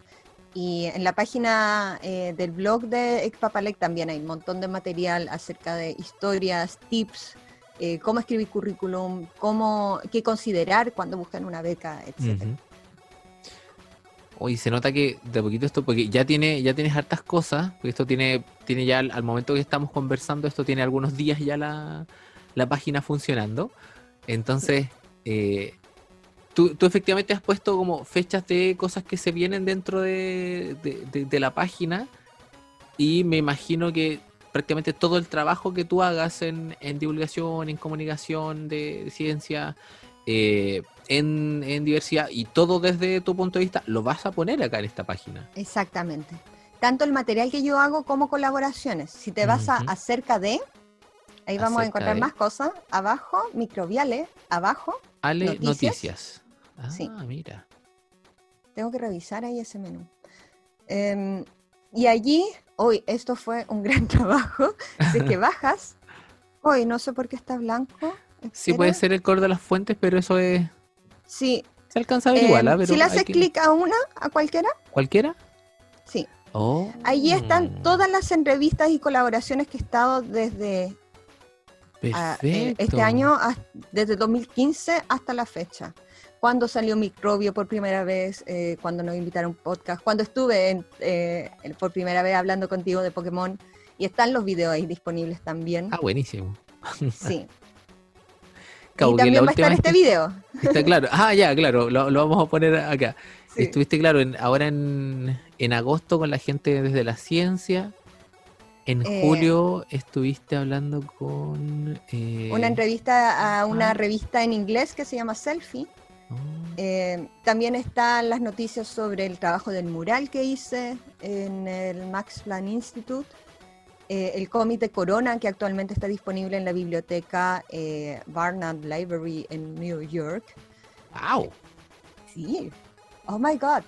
Y en la página eh, del blog de Expapalec también hay un montón de material acerca de historias, tips, eh, cómo escribir currículum, cómo, qué considerar cuando buscan una beca, etc. Hoy se nota que de poquito esto, porque ya tiene, ya tienes hartas cosas, porque esto tiene, tiene ya al, momento que estamos conversando, esto tiene algunos días ya la, página funcionando. Entonces, eh, tú, efectivamente has puesto como fechas de cosas que se vienen dentro de, de la página. Y me imagino que prácticamente todo el trabajo que tú hagas en, divulgación, en comunicación de, ciencia, eh, en, diversidad y todo desde tu punto de vista, lo vas a poner acá en esta página. Exactamente. Tanto el material que yo hago como colaboraciones. Si te vas a acerca de, ahí vamos a encontrar más cosas. Abajo, microbiales, abajo. Ale Noticias. Ah, mira. Tengo que revisar ahí ese menú. Em, y allí hoy esto fue un gran trabajo, así que bajas, hoy no sé por qué está blanco. Sí, puede ser el color de las fuentes, pero eso es... Sí. Se alcanza a ver igual, ¿ah? Si le haces clic a una, a cualquiera. ¿Cualquiera? Sí. Oh. Allí están todas las entrevistas y colaboraciones que he estado desde eh, este año, desde 2015 hasta la fecha cuando salió Microbio por primera vez, eh, cuando nos invitaron a un podcast, cuando estuve eh, por primera vez hablando contigo de Pokémon. Y están los videos ahí disponibles también. Ah, buenísimo. Sí. y también va a estar este video. Está claro. Ah, ya, claro, lo, vamos a poner acá. Estuviste, claro, ahora en, en, agosto con la gente desde la ciencia. En eh, julio estuviste hablando con... una entrevista a una ah. revista en inglés que se llama Selfie. Eh, también están las noticias sobre el trabajo del mural que hice en el Max Planck Institute, eh, el cómic Corona que actualmente está disponible en la biblioteca eh, Barnard Library en New York. ¡Wow! Sí. Oh my God.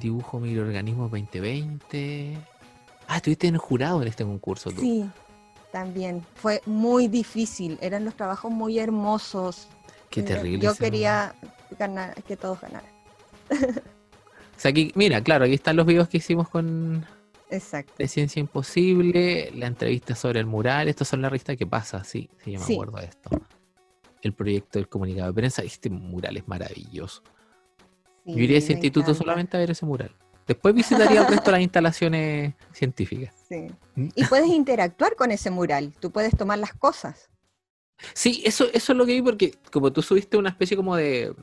dibujo microorganismos 2020. Ah, estuviste en el jurado en este concurso tú. Sí, también. Fue muy difícil. Eran los trabajos muy hermosos. Qué Eh, terrible. Yo quería ganar, que todos ganaran. O sea, aquí, mira, claro, aquí están los videos que hicimos con Exacto. de Ciencia Imposible, la entrevista sobre el mural. Estos son la revista que pasa, sí, sí, yo me Sí. acuerdo de esto. El proyecto del comunicado de prensa. Este mural es maravilloso. Yo iría a ese instituto encanta. solamente a ver ese mural. Después visitaría el resto de las instalaciones científicas. Sí. Mm. Y puedes interactuar con ese mural. Tú puedes tomar las cosas. Sí, eso, eso es lo que vi porque como tú subiste una especie como de,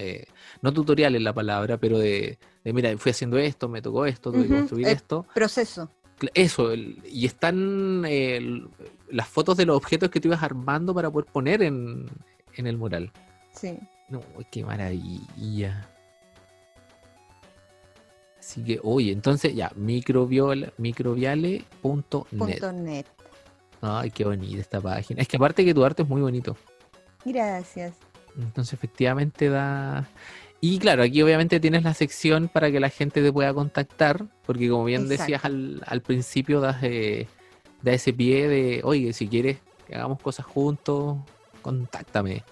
eh, no tutorial es la palabra, pero de, de, mira, fui haciendo esto, me tocó esto, tuve que construir esto. Proceso. Eso, el- y están eh, el- las fotos de los objetos que tú ibas armando para poder poner en, en el mural. Sí. No, qué maravilla. Así que, oye, entonces ya, microbiol- microbiale.net. Punto net. Ay, qué bonita esta página. Es que aparte que tu arte es muy bonito. Gracias. Entonces, efectivamente da. Y claro, aquí obviamente tienes la sección para que la gente te pueda contactar, porque como bien decías al, al principio, das, eh, da ese pie de, oye, si quieres que hagamos cosas juntos, contáctame.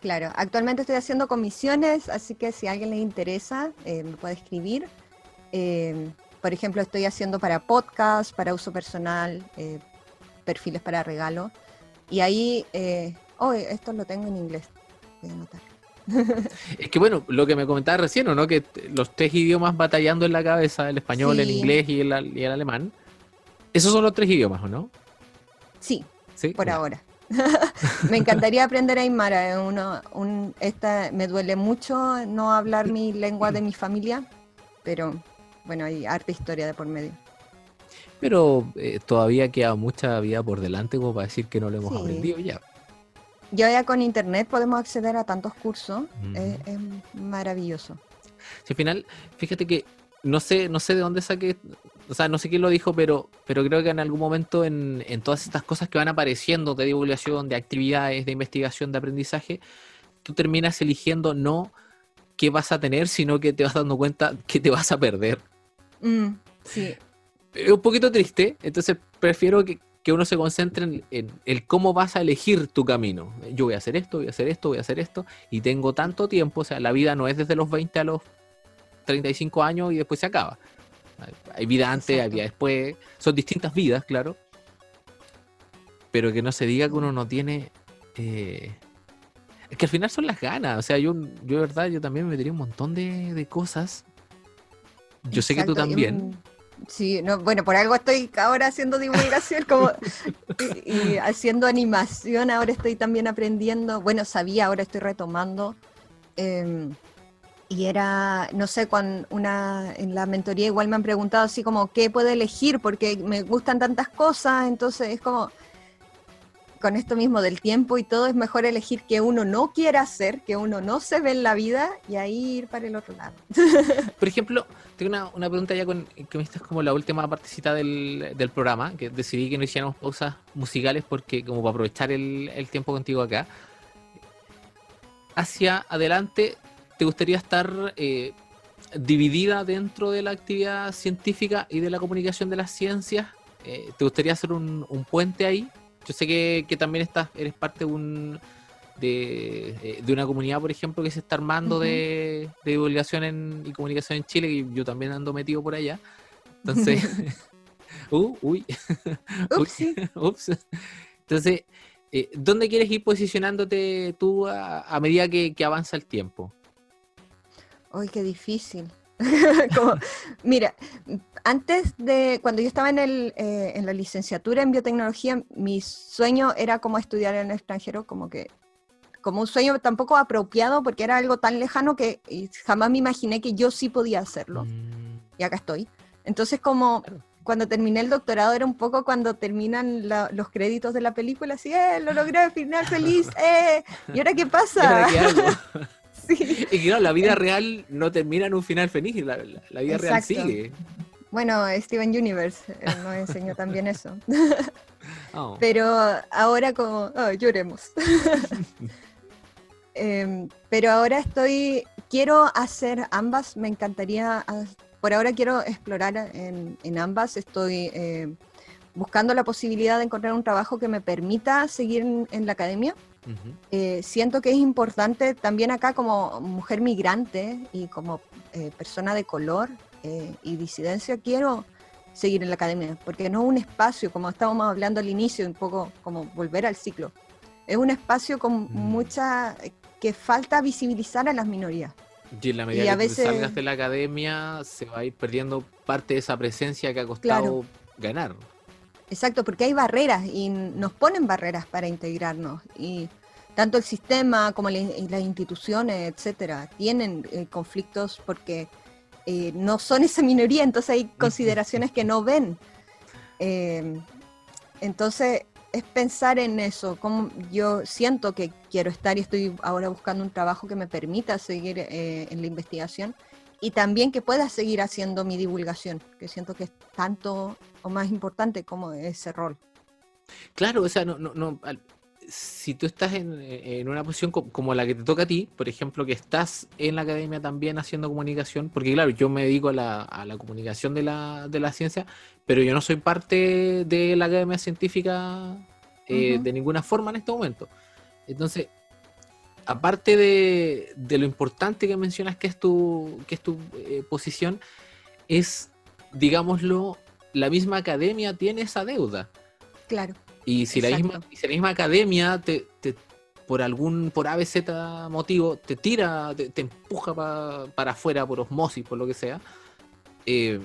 Claro, actualmente estoy haciendo comisiones, así que si a alguien le interesa, eh, me puede escribir. Eh, por ejemplo, estoy haciendo para podcast, para uso personal, eh, perfiles para regalo. Y ahí, eh, oh, esto lo tengo en inglés. Es que bueno, lo que me comentabas recién, ¿o no? Que los tres idiomas batallando en la cabeza, el español, el inglés y el, y el alemán. Esos son los tres idiomas, ¿o no? Sí, Sí. por ahora. me encantaría aprender Aymara. es Uno, un, esta, me duele mucho no hablar mi lengua de mi familia, pero bueno, hay harta historia de por medio. Pero eh, todavía queda mucha vida por delante como para decir que no lo hemos Sí. aprendido ya. Ya ya con internet podemos acceder a tantos cursos. Es maravilloso. Si al final, fíjate que no sé, no sé de dónde saqué, o sea, no sé quién lo dijo, pero, pero creo que en algún momento en, en todas estas cosas que van apareciendo de divulgación, de actividades, de investigación, de aprendizaje, tú terminas eligiendo no qué vas a tener, sino que te vas dando cuenta que te vas a perder. Mm, sí, Es un poquito triste, entonces prefiero que, que uno se concentre en, en el cómo vas a elegir tu camino. Yo voy a hacer esto, voy a hacer esto, voy a hacer esto, y tengo tanto tiempo, o sea, la vida no es desde los 20 a los 35 años y después se acaba. Hay- vida antes, hay vida después, son distintas vidas, claro. Pero que no se diga que uno no tiene... eh, Es que al final son las ganas, o sea, yo, yo de verdad, yo también me metería un montón de, de cosas. Yo sé que tú también. Sí, no, bueno, por algo estoy ahora haciendo divulgación como, y, haciendo animación, ahora estoy también aprendiendo, bueno, sabía, ahora estoy retomando. em, y era, no sé, cuando una, en la mentoría igual me han preguntado así como, ¿qué puedo elegir? Porque me gustan tantas cosas, entonces es como, con esto mismo del tiempo y todo, es mejor elegir que uno no quiera hacer, que uno no se ve en la vida y ahí ir para el otro lado. Por ejemplo, tengo una, una pregunta ya con que esta es como la última partecita del, del programa, que decidí que no hiciéramos pausas musicales porque como para aprovechar el, el tiempo contigo acá. Hacia adelante, ¿te gustaría estar eh, dividida dentro de la actividad científica y de la comunicación de las ciencias? Eh, ¿Te gustaría hacer un, un puente ahí? Yo sé que, que también estás, eres parte de un de, eh, de una comunidad, por ejemplo, que se está armando de, de divulgación en- y comunicación en Chile, y yo también ando metido por allá. Entonces, uh, uy, Ups, ups. Entonces, eh, ¿dónde quieres ir posicionándote tú a, a medida que, que avanza el tiempo? Uy, qué difícil. Como, mira, antes de, cuando yo estaba en, el, eh, en la licenciatura en biotecnología, mi sueño era como estudiar en el extranjero, como que, como un sueño tampoco apropiado, porque era algo tan lejano que jamás me imaginé que yo sí podía hacerlo. Mm, Y acá estoy. Entonces, como cuando terminé el doctorado, era un poco cuando terminan la- los créditos de la película, así, ¡eh, lo logré, final feliz! ¡eh! ¿Y ahora qué ¿y pasa? Sí. Y claro, la vida real no termina en un final feliz, la, la- la vida real sigue. Bueno, Steven Universe nos enseñó también eso. Oh. Pero ahora como, oh, lloremos. Em, pero ahora estoy quiero hacer ambas, me encantaría, ah, por ahora quiero explorar en, ambas, estoy eh, buscando la posibilidad de encontrar un trabajo que me permita seguir en, la academia. Eh, siento que es importante también acá como mujer migrante y como eh, persona de color y disidencia, quiero seguir en la academia, porque no es un espacio, como estábamos hablando al inicio, un poco como volver al ciclo, es un espacio con mm. mucha que falta visibilizar a las minorías. Y en la medida que salgas de la academia, se va a ir perdiendo parte de esa presencia que ha costado ganar. Exacto, porque hay barreras y nos ponen barreras para integrarnos. Y tanto el sistema como las instituciones, etcétera, tienen eh, conflictos porque eh, no son esa minoría, entonces hay consideraciones que no ven. Eh, entonces, es pensar en eso, como yo siento que quiero estar y estoy ahora buscando un trabajo que me permita seguir eh, en la investigación y también que pueda seguir haciendo mi divulgación, que siento que es tanto o más importante como ese rol. Claro, o sea, no, no, no si tú estás en, una posición como la que te toca a ti, por ejemplo, que estás en la academia también haciendo comunicación, porque claro, yo me dedico a la, a la comunicación de la, de la ciencia, pero yo no soy parte de la academia científica eh, de ninguna forma en este momento. Entonces, aparte de, lo importante que mencionas que es tu, que es tu eh, posición, es, digámoslo, la misma academia tiene esa deuda. Claro. Y si, la misma, si la misma academia te, por algún, por ABZ motivo, te tira, te, empuja para afuera por osmosis, por lo que sea, eh,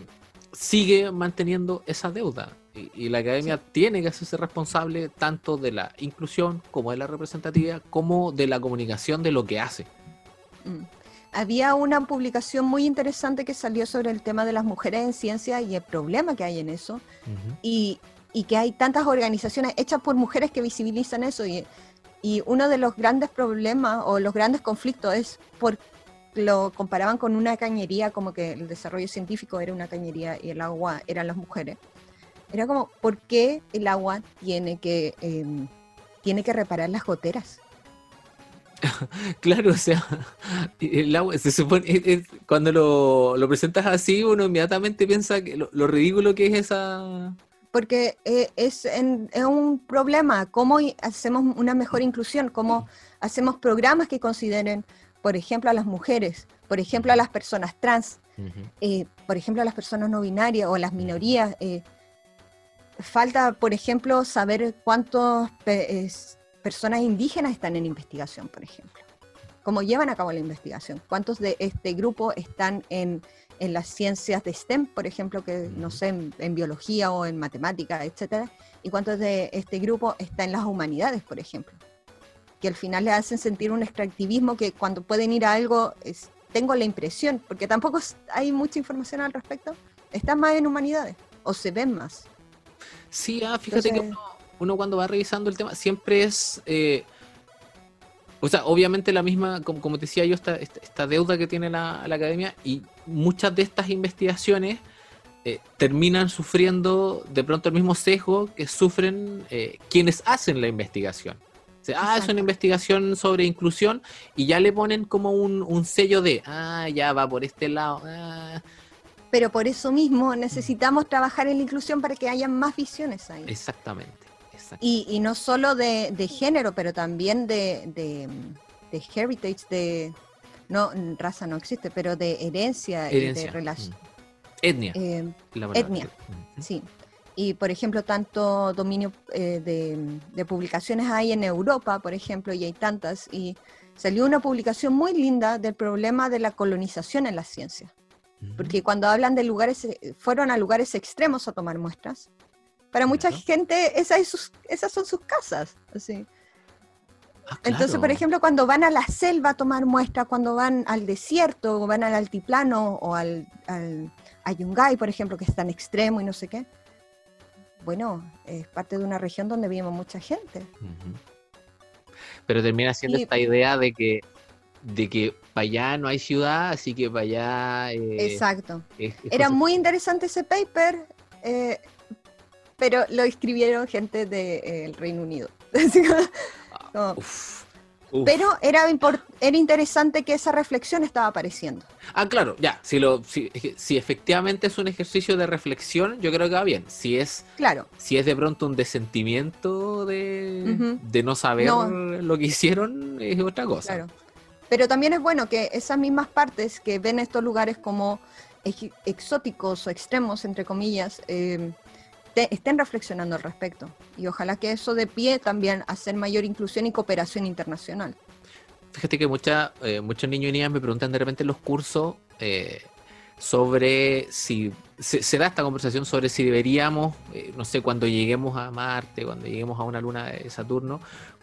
sigue manteniendo esa deuda. Y, la academia tiene que hacerse responsable tanto de la inclusión como de la representatividad, como de la comunicación de lo que hace. Mm. Había una publicación muy interesante que salió sobre el tema de las mujeres en ciencia y el problema que hay en eso. y, y, que hay tantas organizaciones hechas por mujeres que visibilizan eso. Y, y uno de los grandes problemas o los grandes conflictos es por lo comparaban con una cañería, como que el desarrollo científico era una cañería y el agua eran las mujeres. Era como, ¿por qué el agua tiene que, em, tiene que reparar las goteras? claro, o sea, el agua se supone, cuando lo, lo, presentas así, uno inmediatamente piensa que lo, ridículo que es esa... Porque eh, es, es, un problema, cómo hacemos una mejor inclusión, cómo hacemos programas que consideren por ejemplo, a las mujeres, por ejemplo, a las personas trans, eh, por ejemplo, a las personas no binarias o a las minorías. Eh, falta, por ejemplo, saber cuántas personas indígenas están en investigación, por ejemplo. Cómo llevan a cabo la investigación. ¿Cuántos de este grupo están en, las ciencias de STEM, por ejemplo, que no sé, en, biología o en matemática, etcétera? ¿Y cuántos de este grupo están en las humanidades, por ejemplo? que al final le hacen sentir un extractivismo que cuando pueden ir a algo, es, tengo la impresión, porque tampoco hay mucha información al respecto, están más en humanidades o se ven más. Sí, ah, fíjate que uno, cuando va revisando el tema siempre es... Eh, o sea, obviamente la misma, como, te decía yo, esta, esta, deuda que tiene la, academia y muchas de estas investigaciones eh, terminan sufriendo de pronto el mismo sesgo que sufren eh, quienes hacen la investigación ah, es una investigación sobre inclusión y ya le ponen como un, sello de, ah, ya va por este lado. Ah. Pero por eso mismo necesitamos trabajar en la inclusión para que haya más visiones ahí. Exactamente. Y, no solo de, género, pero también de, de, heritage, de, no, raza no existe, pero de herencia, y de relación. Mm. Etnia. Eh, etnia, sí. Y, por ejemplo, tanto dominio eh, de, publicaciones hay en Europa, por ejemplo, y hay tantas. Y salió una publicación muy linda del problema de la colonización en la ciencia. Porque cuando hablan de lugares, eh, fueron a lugares extremos a tomar muestras. Para mucha gente, esas, esas son sus casas. Así. Ah, Entonces, por ejemplo, cuando van a la selva a tomar muestras, cuando van al desierto, o van al altiplano, o al, al a Yungay, por ejemplo, que es tan extremo y no sé qué, bueno, es parte de una región donde vivimos mucha gente. Pero termina siendo esta idea de que de que para allá no hay ciudad, así que para allá... Eh, Exacto. Era muy interesante ese paper, eh, pero lo escribieron gente del Reino Unido. Ah, Pero era, era interesante que esa reflexión estaba apareciendo. Ah, claro, ya. Si, lo, si, si, efectivamente es un ejercicio de reflexión, yo creo que va bien. Si es, claro. si es de pronto un desentimiento de, de no saber lo que hicieron, es otra cosa. Claro. Pero también es bueno que esas mismas partes que ven estos lugares como exóticos o extremos, entre comillas, eh, estén reflexionando al respecto. Y ojalá que eso de pie también hacer mayor inclusión y cooperación internacional. Fíjate que mucha, eh, muchos niños y niñas me preguntan de repente en los cursos eh, sobre si se, da esta conversación sobre si deberíamos, no sé, cuando lleguemos a Marte, cuando lleguemos a una luna de Saturno,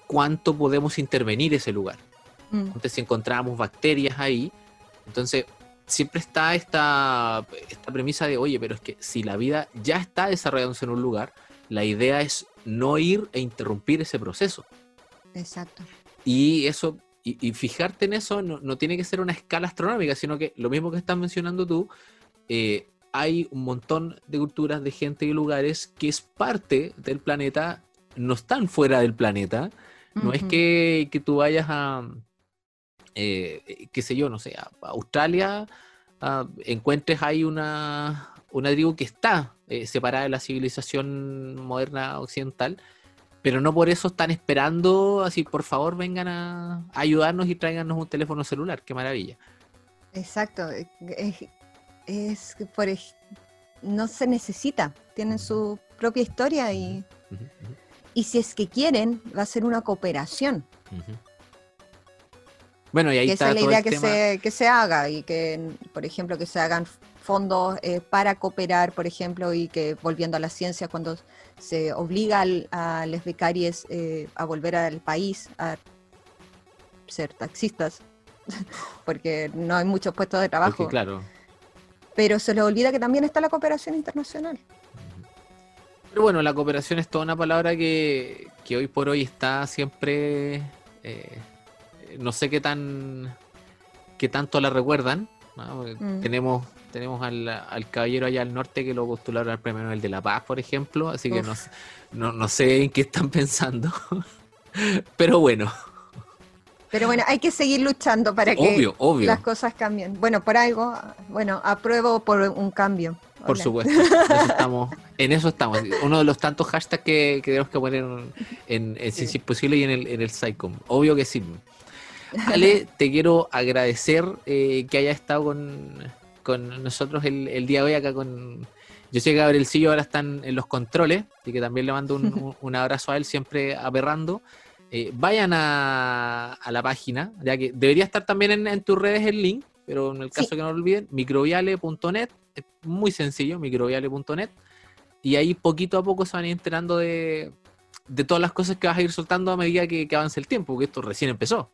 cuánto podemos intervenir ese lugar. Mm. Entonces, si encontramos bacterias ahí, entonces siempre está esta, esta premisa de, oye, pero es que si la vida ya está desarrollándose en un lugar, la idea es no ir e interrumpir ese proceso. Exacto. Y eso, y, fijarte en eso no, tiene que ser una escala astronómica, sino que lo mismo que estás mencionando tú, eh, hay un montón de culturas, de gente y lugares que es parte del planeta, no están fuera del planeta. No es que, que tú vayas a, eh, qué sé yo, no sé, a, Australia, encuentres ahí una, una tribu que está eh, separada de la civilización moderna occidental, pero no por eso están esperando, así, por favor, vengan a, ayudarnos y tráiganos un teléfono celular, qué maravilla. Exacto, eh, es, que por, no se necesita, tienen su propia historia y, y si es que quieren, va a ser una cooperación. Bueno, y ahí está. Esa es la idea que, se, que se haga y que, por ejemplo, que se hagan fondos eh, para cooperar, por ejemplo, y que volviendo a la ciencia, cuando se obliga a los becarios eh, a volver al país a ser taxistas, porque no hay muchos puestos de trabajo. claro. Pero se les olvida que también está la cooperación internacional. Pero bueno, la cooperación es toda una palabra que, que hoy por hoy está siempre eh, no sé qué tan qué tanto la recuerdan. Mm. Tenemos tenemos al, caballero allá al norte que lo postularon al premio Nobel de la Paz, por ejemplo, así que no, no, sé en qué están pensando. Pero bueno. Pero bueno, hay que seguir luchando para que las cosas cambien. Bueno, por algo, bueno, apruebo por un cambio. Por supuesto, estamos, en eso estamos. Uno de los tantos hashtags que, tenemos que poner en, en, Si es Posible y en el, en el SciCom. Obvio que sí. Ale, te quiero agradecer eh, que haya estado con, nosotros el, día de hoy acá con... Yo sé que Gabrielcillo ahora están en los controles, y que también le mando un, abrazo a él, siempre aperrando. Eh, vayan a, la página, ya que debería estar también en, tus redes el link, pero en el caso que no lo olviden, microviale.net, es muy sencillo, microviale.net, y ahí poquito a poco se van a ir enterando de, todas las cosas que vas a ir soltando a medida que, que avance el tiempo, porque esto recién empezó.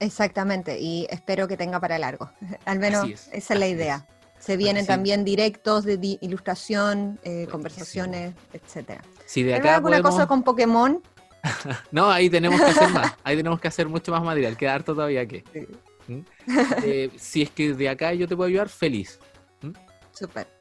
Exactamente, y espero que tenga para largo. Al menos esa es la idea. Se vienen también directos de ilustración, eh, conversaciones, etcétera. Si de acá alguna cosa con Pokémon? no, ahí tenemos que hacer más. Ahí tenemos que hacer mucho más material. Queda harto todavía que. ¿Mm? Eh, si es que de acá yo te puedo ayudar, feliz. ¿Mm? Súper.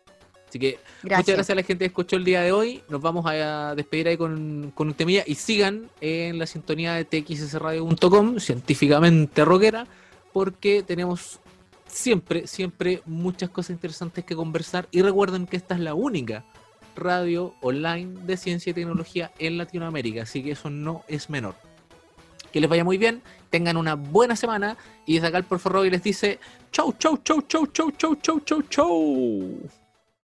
Así que muchas gracias a la gente que escuchó el día de hoy. Nos vamos a despedir ahí con, con un temilla y sigan en la sintonía de txsradio.com, científicamente rockera, porque tenemos siempre, siempre muchas cosas interesantes que conversar. Y recuerden que esta es la única radio online de ciencia y tecnología en Latinoamérica, así que eso no es menor. Que les vaya muy bien, tengan una buena semana y desde acá el Porforro les dice chau, chau, chau, chau, chau, chau, chau, chau, chau.